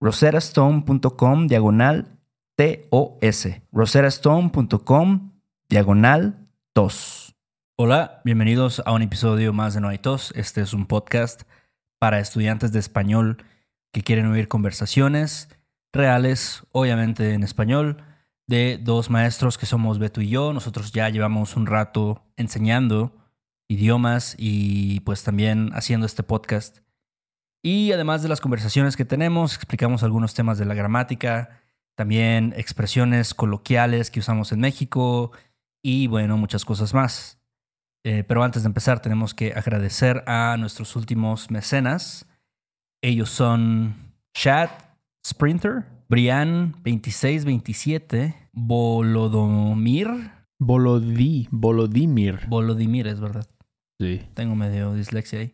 roserastone.com diagonal TOS. roserastone.com diagonal TOS. Hola, bienvenidos a un episodio más de No hay tos. Este es un podcast para estudiantes de español que quieren oír conversaciones reales, obviamente en español, de dos maestros que somos Beto y yo. Nosotros ya llevamos un rato enseñando idiomas y pues también haciendo este podcast. Y además de las conversaciones que tenemos, explicamos algunos temas de la gramática, también expresiones coloquiales que usamos en México y bueno, muchas cosas más. Eh, pero antes de empezar tenemos que agradecer a nuestros últimos mecenas. Ellos son Chad Sprinter, Brian 2627, Bolodomir. Bolodí, Bolodimir. Bolodimir, es verdad. Sí. Tengo medio dislexia ahí.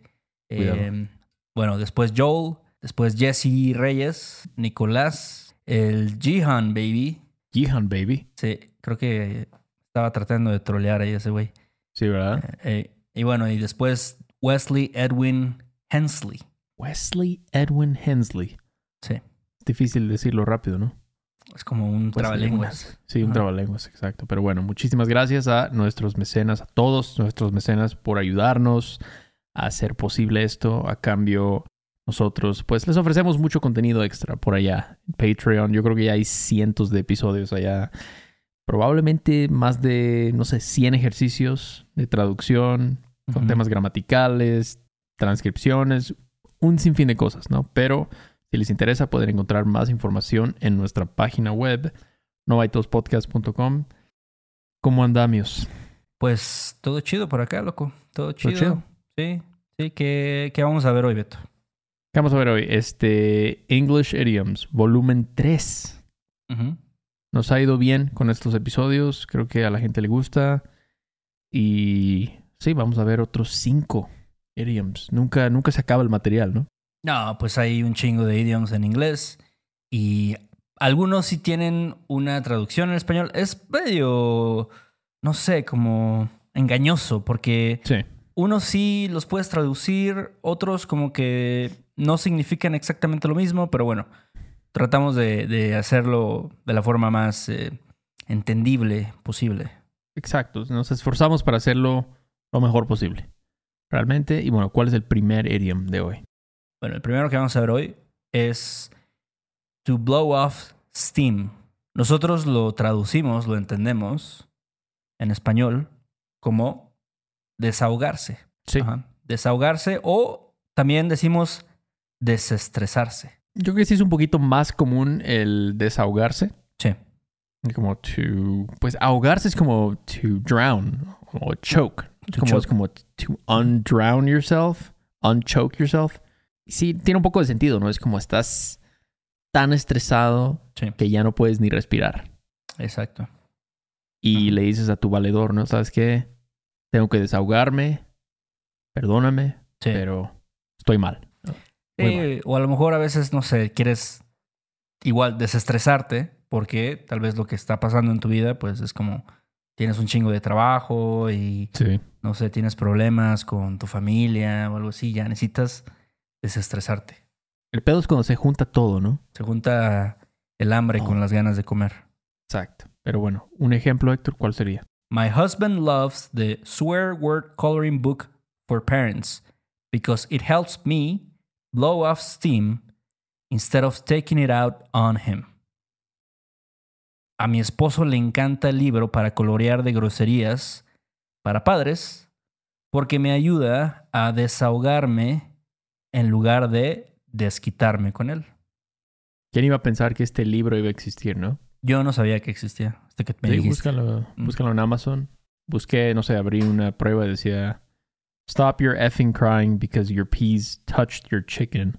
Eh, bueno, después Joel, después Jesse Reyes, Nicolás, el Jihan Baby. Jihan Baby. Sí, creo que estaba tratando de trolear ahí ese güey. Sí, ¿verdad? Eh, y bueno, y después Wesley Edwin Hensley. Wesley Edwin Hensley. Sí. Es difícil decirlo rápido, ¿no? Es como un Wesley trabalenguas. Sí, un Ajá. trabalenguas, exacto. Pero bueno, muchísimas gracias a nuestros mecenas, a todos nuestros mecenas por ayudarnos a hacer posible esto. A cambio, nosotros pues les ofrecemos mucho contenido extra por allá. Patreon, yo creo que ya hay cientos de episodios allá. Probablemente más de, no sé, 100 ejercicios de traducción, con temas gramaticales, transcripciones, un sinfín de cosas, ¿no? Pero si les interesa pueden encontrar más información en nuestra página web, novaitospodcast.com. ¿Cómo andamios? Pues todo chido por acá, loco. Todo chido. chido? Sí, sí. ¿Qué, qué vamos a ver hoy, Beto? ¿Qué vamos a ver hoy? Este English Idioms, volumen 3. Ujú. Nos ha ido bien con estos episodios, creo que a la gente le gusta. Y sí, vamos a ver otros 5 idioms. Nunca, nunca se acaba el material, ¿no? No, pues hay un chingo de idioms en inglés y algunos sí tienen una traducción en español. Es medio, no sé, como engañoso porque Sí. Unos sí los puedes traducir, otros como que no significan exactamente lo mismo, pero bueno, tratamos de, de hacerlo de la forma más eh, entendible posible. Exacto, nos esforzamos para hacerlo lo mejor posible. Realmente, y bueno, ¿cuál es el primer idiom de hoy? Bueno, el primero que vamos a ver hoy es to blow off steam. Nosotros lo traducimos, lo entendemos en español como desahogarse. Sí. Ajá. Desahogarse o también decimos desestresarse. Yo creo que sí es un poquito más común el desahogarse, Sí. Como to... Pues ahogarse es como to drown o choke. To como, Es como to undrown yourself, unchoke yourself. Sí, tiene un poco de sentido, ¿no? Es como estás tan estresado Sí, que ya no puedes ni respirar. exacto. Y le dices a tu valedor, ¿no? ¿Sabes qué? Tengo que desahogarme, perdóname, Sí. pero estoy mal. Sí, o a lo mejor a veces, no sé, quieres igual desestresarte porque tal vez lo que está pasando en tu vida, pues es como tienes un chingo de trabajo y, Sí. no sé, tienes problemas con tu familia o algo así, ya necesitas desestresarte. El pedo es cuando se junta todo, ¿no? Se junta el hambre Oh. con las ganas de comer. Exacto. Pero bueno, un ejemplo, Héctor, ¿cuál sería? My husband loves the swear word coloring book for parents because it helps me blow off steam instead of taking it out on him. A mi esposo le encanta el libro para colorear de groserías para padres porque me ayuda a desahogarme en lugar de desquitarme con él. ¿Quién iba a pensar que este libro iba a existir, no? Yo no sabía que existía hasta que me Sí, dijiste. búscalo, Mm. búscalo en Amazon. Busqué, no sé, abrí una prueba y decía Stop your effing crying because your peas touched your chicken.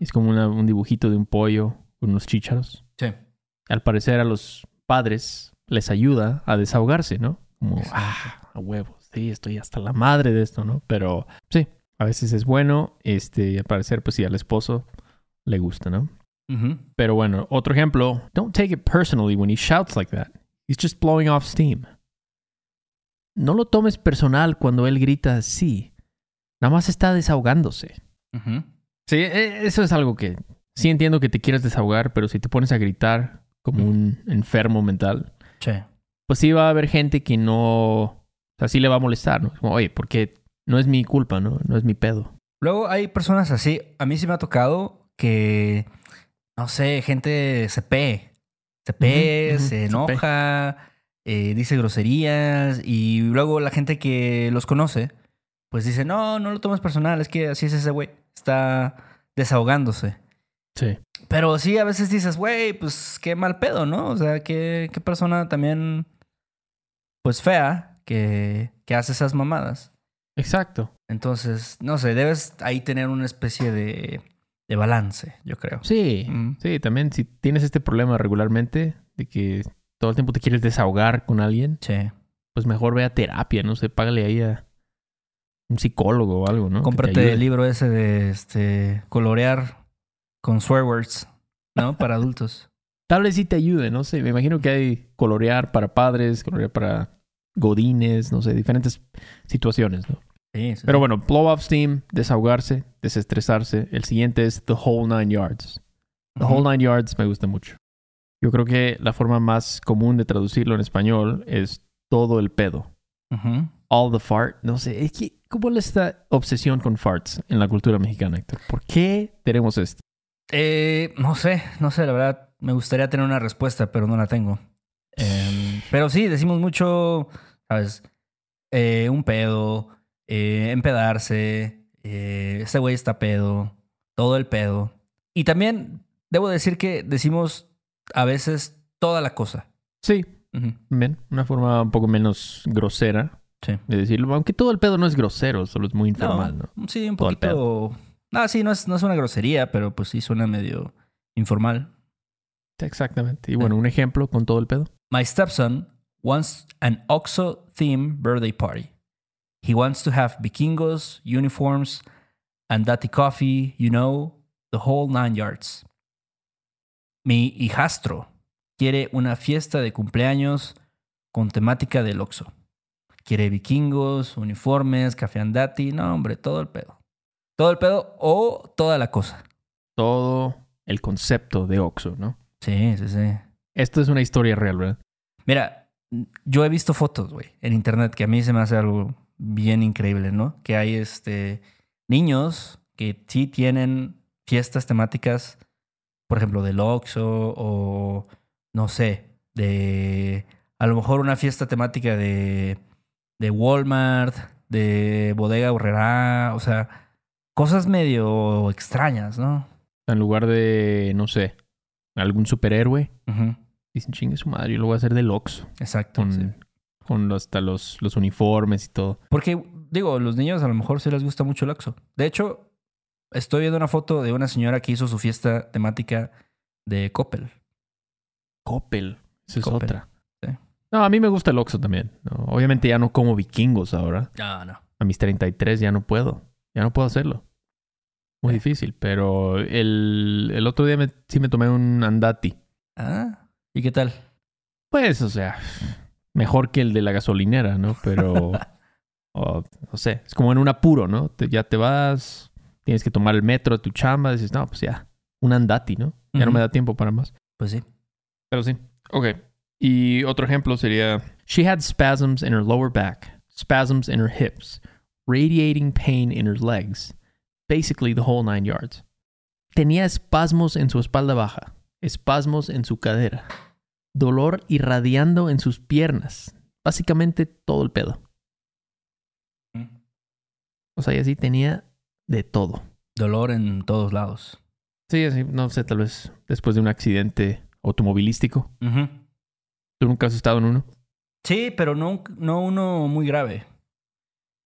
Es como una- un dibujito de un pollo con unos chícharos. Sí. Al parecer a los padres les ayuda a desahogarse, ¿no? Como, ah, a huevo, sí, estoy hasta la madre de esto, ¿no? Pero sí, a veces es bueno, este, al parecer, pues sí, al esposo le gusta, ¿no? Ujú. Pero bueno, otro ejemplo, don't take it personally when he shouts like that. He's just blowing off steam. No lo tomes personal cuando él grita así. Nada más está desahogándose. Ujú. Sí, e- eso es algo que sí entiendo que te quieres desahogar, pero si te pones a gritar como un enfermo mental, Sí. pues sí va a haber gente que no, o sea, sí le va a molestar, ¿no? Como, oye, porque no es mi culpa, ¿no? No es mi pedo. Luego hay personas así. A mí sí me ha tocado que, no sé, gente se pee. Se pee, Ujú, ujú, se se enoja, eh, dice groserías y luego la gente que los conoce, pues dice, no, no lo tomes personal, es que así es ese güey. Está desahogándose. Sí. Pero sí, a veces dices, güey, pues qué mal pedo, ¿no? O sea, qué, qué persona también, pues fea, que, que hace esas mamadas. Exacto. Entonces, no sé, debes ahí tener una especie de, de balance, yo creo. Sí. Mm. Sí, también si tienes este problema regularmente de que todo el tiempo te quieres desahogar con alguien, Sí. pues mejor ve a terapia, no sé, págale ahí a un psicólogo o algo, ¿no? Cómprate el libro ese de este colorear con swear words, ¿no? Para adultos. Tal vez sí te ayude, no sé. Me imagino que hay colorear para padres, colorear para godines, no sé, diferentes situaciones, ¿no? Sí, sí, Pero bueno, blow off steam, desahogarse, desestresarse. El siguiente es the whole nine yards. The whole nine yards me gusta mucho. Yo creo que la forma más común de traducirlo en español es todo el pedo. All the fart. No sé, es que, ¿cómo es esta obsesión con farts en la cultura mexicana, Héctor? ¿Por qué tenemos esto? Eh, no sé, no sé, la verdad, me gustaría tener una respuesta, pero no la tengo. Em, pero sí, decimos mucho, ¿sabes? Eh, un pedo, eh, empedarse, eh, este güey está pedo, todo el pedo. Y también debo decir que decimos a veces toda la cosa. Sí, Ujú. men, una forma un poco menos grosera Sí. de decirlo. Aunque todo el pedo no es grosero, solo es muy informal, ¿no? Sí, un Todo poquito. Ah, sí, no es, no es una grosería, pero pues sí suena medio informal. Exactamente. Y bueno, un ejemplo con todo el pedo. My stepson wants an OXO theme birthday party. He wants to have vikingos, uniforms, and daddy coffee, you know, the whole nine yards. Mi hijastro quiere una fiesta de cumpleaños con temática del OXO. Quiere vikingos, uniformes, café andati, no, hombre, todo el pedo. Todo el pedo o toda la cosa. Todo el concepto de Oxxo, ¿no? Sí, sí, sí. Esto es una historia real, ¿verdad? Mira, yo he visto fotos, güey, en internet que a mí se me hace algo bien increíble, ¿no? Que hay este niños que sí tienen fiestas temáticas, por ejemplo, del Oxxo o no sé, de a lo mejor una fiesta temática de de Walmart, de Bodega Horrera, o sea, cosas medio extrañas, ¿no? En lugar de, no sé, algún superhéroe. Dicen, chingue su madre, yo lo voy a hacer del Oxxo. Exacto. Con, sí. Con hasta los, los uniformes y todo. Porque, digo, los niños a lo mejor sí les gusta mucho el Oxxo. De hecho, estoy viendo una foto de una señora que hizo su fiesta temática de Coppel. Coppel. Esa es Coppel, otra. sí. No, a mí me gusta el Oxxo también. ¿no? Obviamente ya no como vikingos ahora. No, no. A mis 33 ya no puedo. Ya no puedo hacerlo. Muy Sí. difícil. Pero el, el otro día me- sí me tomé un andati. Ah, ¿y qué tal? Pues, o sea, mejor que el de la gasolinera, ¿no? Pero, o, no sé, es como en un apuro, ¿no? Te- ya te vas, tienes que tomar el metro de tu chamba, dices, no, pues ya, un andati, ¿no? Ya no me da tiempo para más. Pues sí. Pero sí. Ok. Y otro ejemplo sería, she had spasms in her lower back, spasms in her hips, radiating pain in her legs, basically the whole nine yards. Tenía espasmos en su espalda baja, espasmos en su cadera, dolor irradiando en sus piernas, básicamente todo el pedo. O sea, y así tenía de todo. Dolor en todos lados. Sí, así, no sé, tal vez después de un accidente automovilístico. ¿Tú nunca has estado en uno? Sí, pero no, no uno muy grave.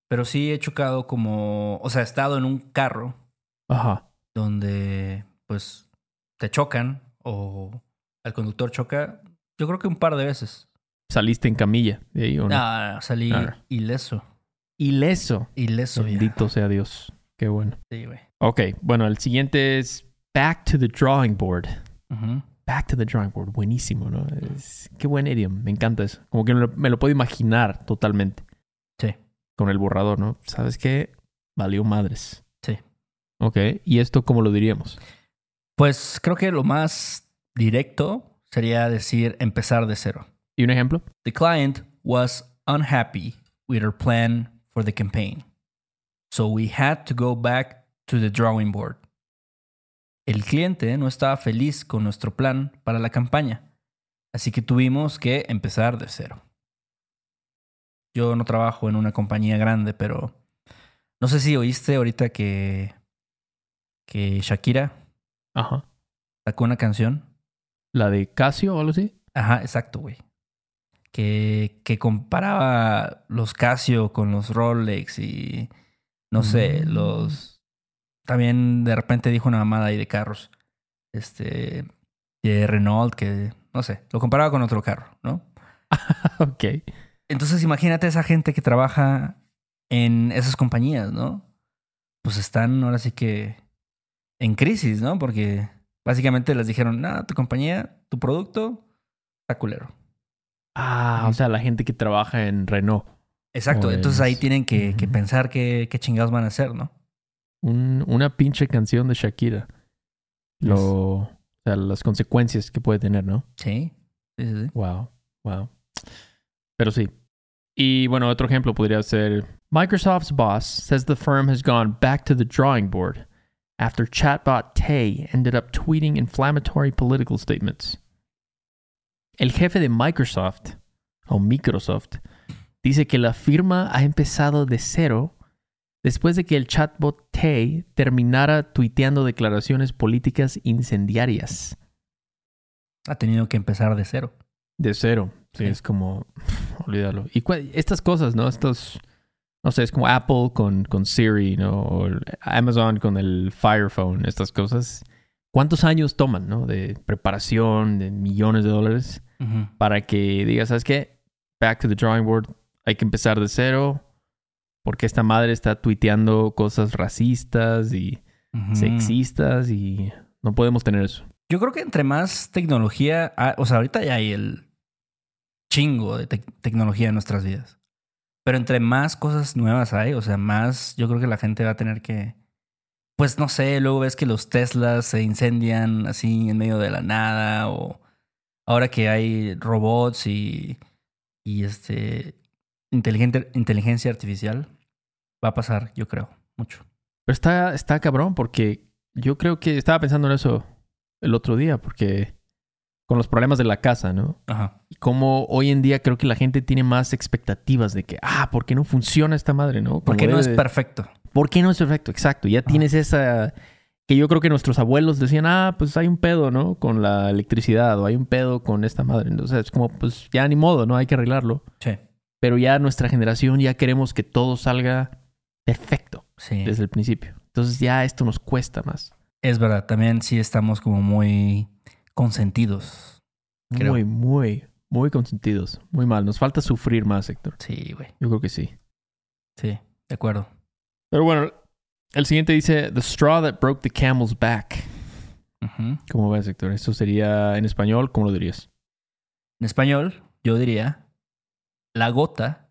Pero sí he chocado como, o sea, he estado en un carro Ajá. donde pues te chocan o el conductor choca, yo creo que un par de veces. ¿Saliste en camilla de ahí o no? Ah, salí Ah. ileso. Ileso. Ileso. Bendito sea Dios. Qué bueno. Sí, güey. Ok, bueno, el siguiente es Back to the Drawing Board. Back to the Drawing Board. Buenísimo, ¿no? Es- qué buen idiom. Me encanta eso. Como que me lo, me lo puedo imaginar totalmente Sí. con el borrador, ¿no? ¿Sabes qué? Valió madres. Sí. Ok, ¿y esto cómo lo diríamos? Pues creo que lo más directo sería decir empezar de cero. ¿Y un ejemplo? The client was unhappy with our plan for the campaign. So we had to go back to the drawing board. El cliente no estaba feliz con nuestro plan para la campaña, así que tuvimos que empezar de cero. Yo no trabajo en una compañía grande, pero no sé si oíste ahorita que, que Shakira Ajá. sacó una canción. ¿La de Casio o algo así? Ajá, exacto, güey. Que, que comparaba los Casio con los Rolex y no sé, Mm. los... También de repente dijo una mamada ahí de carros. Este... De Renault, que no sé, lo comparaba con otro carro, ¿no? ok. Entonces imagínate esa gente que trabaja en esas compañías, ¿no? Pues están ahora sí que en crisis, ¿no? Porque básicamente les dijeron, no, tu compañía, tu producto, está culero. Ah, o sea, la gente que trabaja en Renault. Exacto, Pues, entonces ahí tienen que, pensar qué, qué chingados van a hacer, ¿no? Un- una pinche canción de Shakira. Lo, o sea, las consecuencias que puede tener, ¿no? Sí, sí, sí. sí. Wow, wow. Pero sí. Y bueno, otro ejemplo podría ser Microsoft's boss says the firm has gone back to the drawing board after chatbot Tay ended up tweeting inflammatory political statements. El jefe de Microsoft, o Microsoft, dice que la firma ha empezado de cero después de que el chatbot Tay terminara tuiteando declaraciones políticas incendiarias. Ha tenido que empezar de cero. De cero. Sí, Sí. es como, olvídalo. Y estas cosas, ¿no? Estos, no sé, es como Apple con, con Siri, ¿no? O Amazon con el Fire Phone, estas cosas. ¿Cuántos años toman, ¿no? De preparación, de millones de dólares, para que digas, ¿sabes qué? Back to the drawing board, hay que empezar de cero, porque esta madre está tuiteando cosas racistas y sexistas y no podemos tener eso. Yo creo que entre más tecnología, o sea, ahorita ya hay el chingo de tec- tecnología en nuestras vidas. Pero entre más cosas nuevas hay, o sea, más yo creo que la gente va a tener que, pues no sé, luego ves que los Teslas se incendian así en medio de la nada o ahora que hay robots y, y este inteligente, inteligencia artificial, va a pasar, yo creo, mucho. Pero está, está cabrón porque yo creo que estaba pensando en eso el otro día, porque con los problemas de la casa, ¿no? Ajá. Y como hoy en día creo que la gente tiene más expectativas de que, ah, ¿por qué no funciona esta madre, no? Como Porque no debe es de- perfecto. ¿Por qué no es perfecto? Exacto. Ya tienes esa, que yo creo que nuestros abuelos decían, ah, pues hay un pedo, ¿no? Con la electricidad o hay un pedo con esta madre. Entonces es como, pues ya ni modo, ¿no? Hay que arreglarlo. Sí. Pero ya nuestra generación ya queremos que todo salga perfecto Sí. desde el principio. Entonces ya esto nos cuesta más. Es verdad, también sí estamos como muy consentidos. Creo. Muy, muy, muy consentidos. Muy mal. Nos falta sufrir más, Héctor. Sí, güey. Yo creo que sí. Sí, de acuerdo. Pero bueno, el siguiente dice, The straw that broke the camel's back. ¿Cómo ves, Héctor? Esto sería en español, ¿cómo lo dirías? En español, yo diría la gota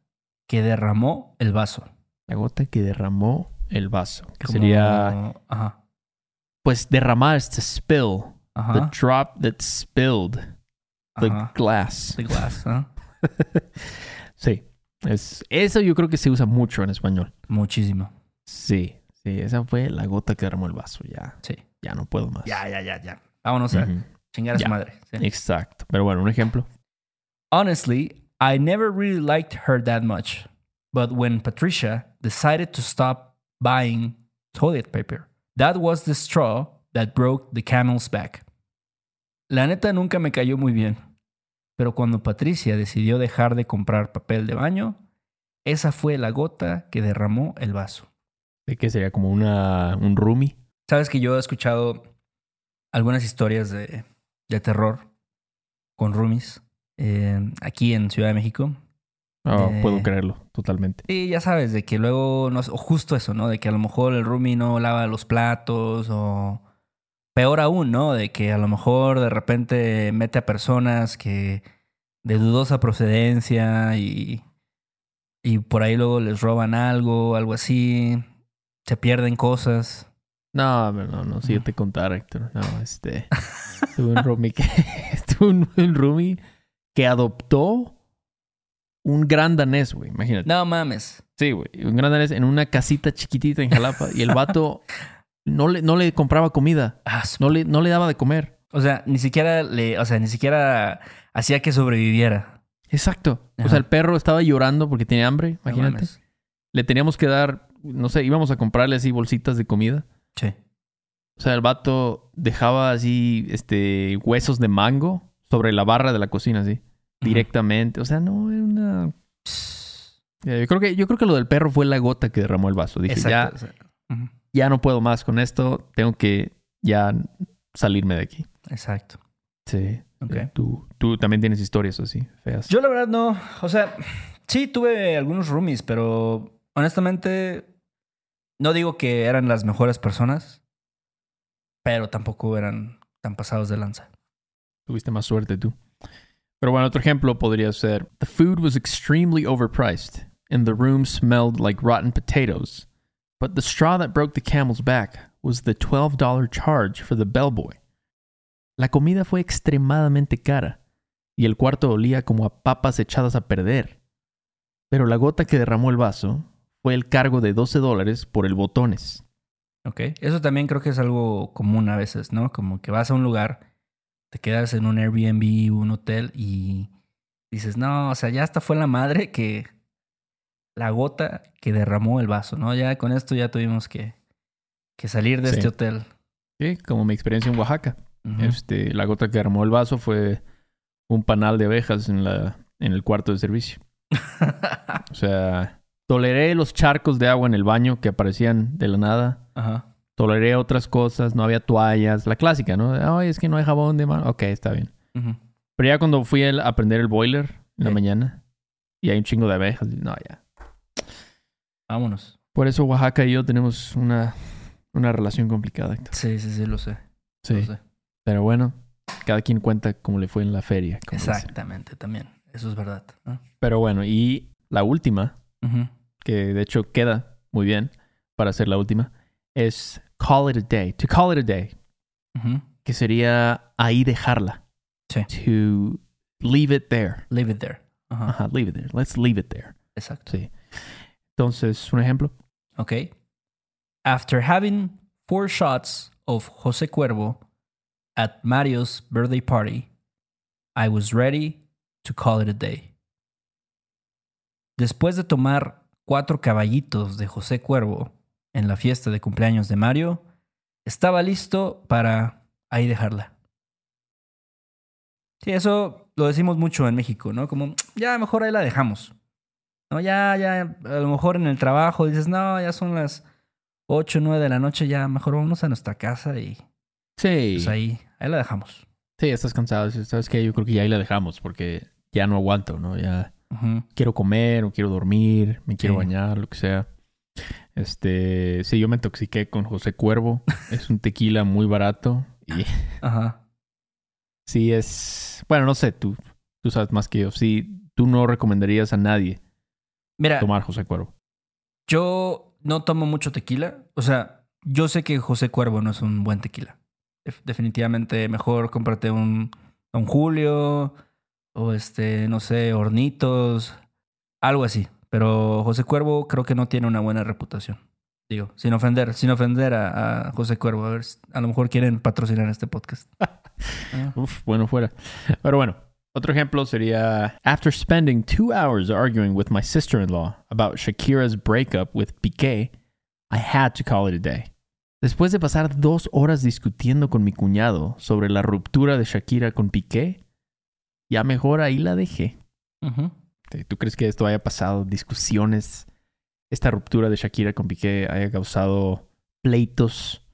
que derramó el vaso. La gota que derramó el vaso. Que sería, Ajá. pues, derramar es to spill. Ajá. The drop that spilled the ajá. glass. The glass, ¿ah? Sí. Es, eso yo creo que se usa mucho en español. Muchísimo. Sí. Sí, esa fue la gota que derramó el vaso. Ya, Sí. ya no puedo más. Ya, ya, ya, ya. Vámonos a Ujú. chingar a su Ya. madre. sí. Exacto. Pero bueno, un ejemplo. Honestly, I never really liked her that much. But when Patricia decided to stop buying toilet paper, that was the straw that broke the camel's back. La neta nunca me cayó muy bien. Pero cuando Patricia decidió dejar de comprar papel de baño, esa fue la gota que derramó el vaso. ¿De qué sería? Como una, un roomie. Sabes que yo he escuchado algunas historias de, de terror con roomies eh, aquí en Ciudad de México. Oh, Eh. Puedo creerlo, totalmente. Y ya sabes, de que luego, no, o justo eso, ¿no? De que a lo mejor el roomie no lava los platos o peor aún, ¿no? De que a lo mejor de repente mete a personas que de dudosa procedencia y, y por ahí luego les roban algo, algo así, se pierden cosas. No, no, no, no, sí, yo te contar, Héctor. No, este. tuve un roomie que. tuve un, un roomie que adoptó un gran danés, güey. Imagínate. No mames. Sí, güey. Un gran danés en una casita chiquitita en Jalapa. y el vato no le, no le compraba comida. No le, no le daba de comer. O sea, ni siquiera le, o sea, ni siquiera hacía que sobreviviera. Exacto. O sea, el perro estaba llorando porque tenía hambre. Imagínate. le teníamos que dar, no sé, íbamos a comprarle así bolsitas de comida. Sí. O sea, el vato dejaba así, este, huesos de mango sobre la barra de la cocina, así, directamente. O sea, no, era una... Ya, Yo creo que, yo creo que lo del perro fue la gota que derramó el vaso. Dije, ya, Exacto. o sea, ujú. Ya no puedo más con esto, tengo que ya salirme de aquí. Exacto. Sí. Ok. Tú, tú también tienes historias así, feas. Yo la verdad no, o sea, sí tuve algunos roomies, pero honestamente no digo que eran las mejores personas, pero tampoco eran tan pasados de lanza. Tuviste más suerte tú. Pero bueno, otro ejemplo podría ser: The food was extremely overpriced, and the room smelled like rotten potatoes. But the straw that broke the camel's back was the $12 charge for the bellboy. La comida fue extremadamente cara, y el cuarto olía como a papas echadas a perder. Pero la gota que derramó el vaso fue el cargo de 12 dólares por el botones. Ok. Eso también creo que es algo común a veces, ¿no? Como que vas a un lugar, te quedas en un Airbnb, un hotel y dices, no, o sea, ya hasta fue la madre que la gota que derramó el vaso, ¿no? Ya con esto ya tuvimos que, que salir de Sí. este hotel. Sí, como mi experiencia en Oaxaca. Este, la gota que armó el vaso fue un panal de abejas en, la, en el cuarto de servicio. O sea, toleré los charcos de agua en el baño que aparecían de la nada. Ajá. Toleré otras cosas, no había toallas, la clásica, ¿no? Ay, es que no hay jabón de mano. Ok, está bien. Pero ya cuando fui a prender el boiler en la mañana y hay un chingo de abejas, no, ya. Vámonos. Por eso Oaxaca y yo tenemos una, una relación complicada. Héctor. Sí, sí, sí, lo sé. Sí, Lo sé. pero bueno, cada quien cuenta cómo le fue en la feria. Exactamente, también. Eso es verdad. ¿no? Pero bueno, y la última, que de hecho queda muy bien para ser la última, es call it a day. To call it a day, que sería ahí dejarla. Sí. To leave it there. Leave it there. Ajá. Ajá, leave it there. Let's leave it there. Exacto. Sí. Entonces, un ejemplo. Okay. After having four shots of Jose Cuervo at Mario's birthday party, I was ready to call it a day. Después de tomar cuatro caballitos de José Cuervo en la fiesta de cumpleaños de Mario, estaba listo para ahí dejarla. Sí, eso lo decimos mucho en México, ¿no? Como, ya, mejor ahí la dejamos. No, ya, ya, a lo mejor en el trabajo dices, no, ya son las 8, 9 de la noche, ya mejor vamos a nuestra casa y Sí. pues ahí, ahí la dejamos. Sí, estás cansado. ¿Sabes qué? Yo creo que ya ahí la dejamos porque ya no aguanto, ¿no? Ya quiero comer o quiero dormir, me quiero Sí. bañar, lo que sea. Este, sí, yo me intoxiqué con José Cuervo. es un tequila muy barato y Ajá. sí es, bueno, no sé, tú, tú sabes más que yo. Sí, tú no recomendarías a nadie Mira, tomar José Cuervo. yo no tomo mucho tequila. O sea, yo sé que José Cuervo no es un buen tequila. Def- Definitivamente mejor cómprate un Don Julio o este, no sé, Hornitos, algo así. Pero José Cuervo creo que no tiene una buena reputación. Digo, sin ofender, sin ofender a, a José Cuervo. A ver, a lo mejor quieren patrocinar este podcast. Ah. Uf, bueno fuera. Pero bueno, otro ejemplo sería After spending two hours arguing with my sister-in-law about Shakira's breakup with Piqué, I had to call it a day. Después de pasar dos horas discutiendo con mi cuñado sobre la ruptura de Shakira con Piqué, ya mejor ahí la dejé. Ujú. ¿Tú crees que esto haya pasado discusiones? Esta ruptura de Shakira con Piqué haya causado pleitos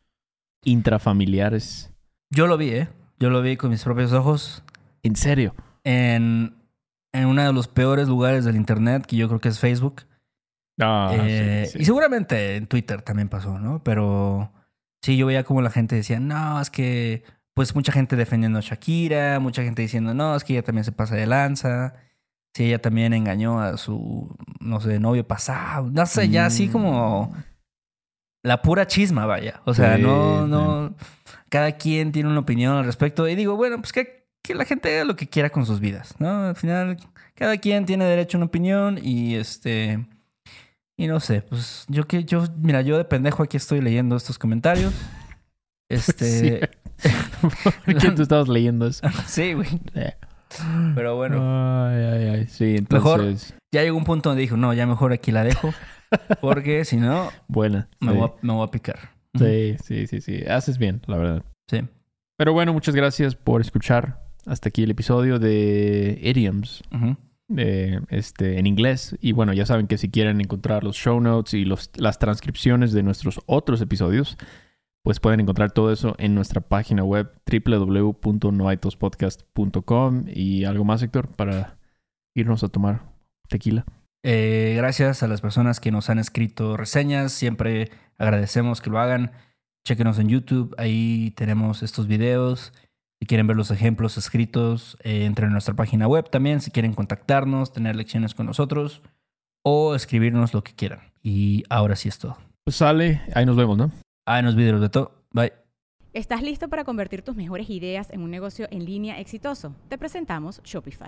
intrafamiliares. Yo lo vi, ¿eh? Yo lo vi con mis propios ojos. ¿En serio? En, en uno de los peores lugares del internet, que yo creo que es Facebook. Ah, Eh, sí, sí. Y seguramente en Twitter también pasó, ¿no? Pero sí, yo veía como la gente decía, no, es que, pues mucha gente defendiendo a Shakira, mucha gente diciendo, no, es que ella también se pasa de lanza. Sí, ella también engañó a su, no sé, novio pasado. No sé, ya así como la pura chisma, vaya. O sea, Sí, no, no. Cada quien tiene una opinión al respecto. Y digo, bueno, pues que, que la gente haga lo que quiera con sus vidas, ¿no? Al final, cada quien tiene derecho a una opinión y este. Y no sé, pues yo que yo, mira, yo de pendejo aquí estoy leyendo estos comentarios. Este. ¿Por qué tú estabas leyendo eso? sí, güey. Eh. Pero bueno, Ay, ay, ay. Sí, Mejor- entonces. ya llegó un punto donde dijo, no, ya mejor aquí la dejo. Porque si no, Buena. me, sí. voy a, me voy a picar. sí, sí, sí, sí. Haces bien, la verdad. Sí. Pero bueno, muchas gracias por escuchar hasta aquí el episodio de Idioms. Eh, este, en inglés. Y bueno, ya saben que si quieren encontrar los show notes y los, las transcripciones de nuestros otros episodios, pues pueden encontrar todo eso en nuestra página web www.noaitospodcast.com y algo más, Héctor, para irnos a tomar tequila. Eh, gracias a las personas que nos han escrito reseñas. Siempre agradecemos que lo hagan. Chequenos en YouTube. Ahí tenemos estos videos. Si quieren ver los ejemplos escritos, eh, entren en nuestra página web también. Si quieren contactarnos, tener lecciones con nosotros o escribirnos lo que quieran. Y ahora sí es todo. Pues sale, ahí nos vemos, ¿no? Ah, nos videos de todo. Bye. ¿Estás listo para convertir tus mejores ideas en un negocio en línea exitoso? Te presentamos Shopify.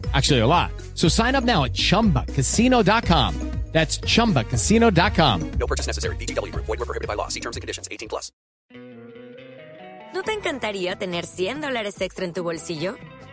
Actually, a lot. So sign up now at chumbacasino.com. That's chumbacasino.com. No purchase necessary. VGW Group. Void were prohibited by law. See terms and conditions. 18 plus. ¿No te encantaría tener 100 dólares extra en tu bolsillo?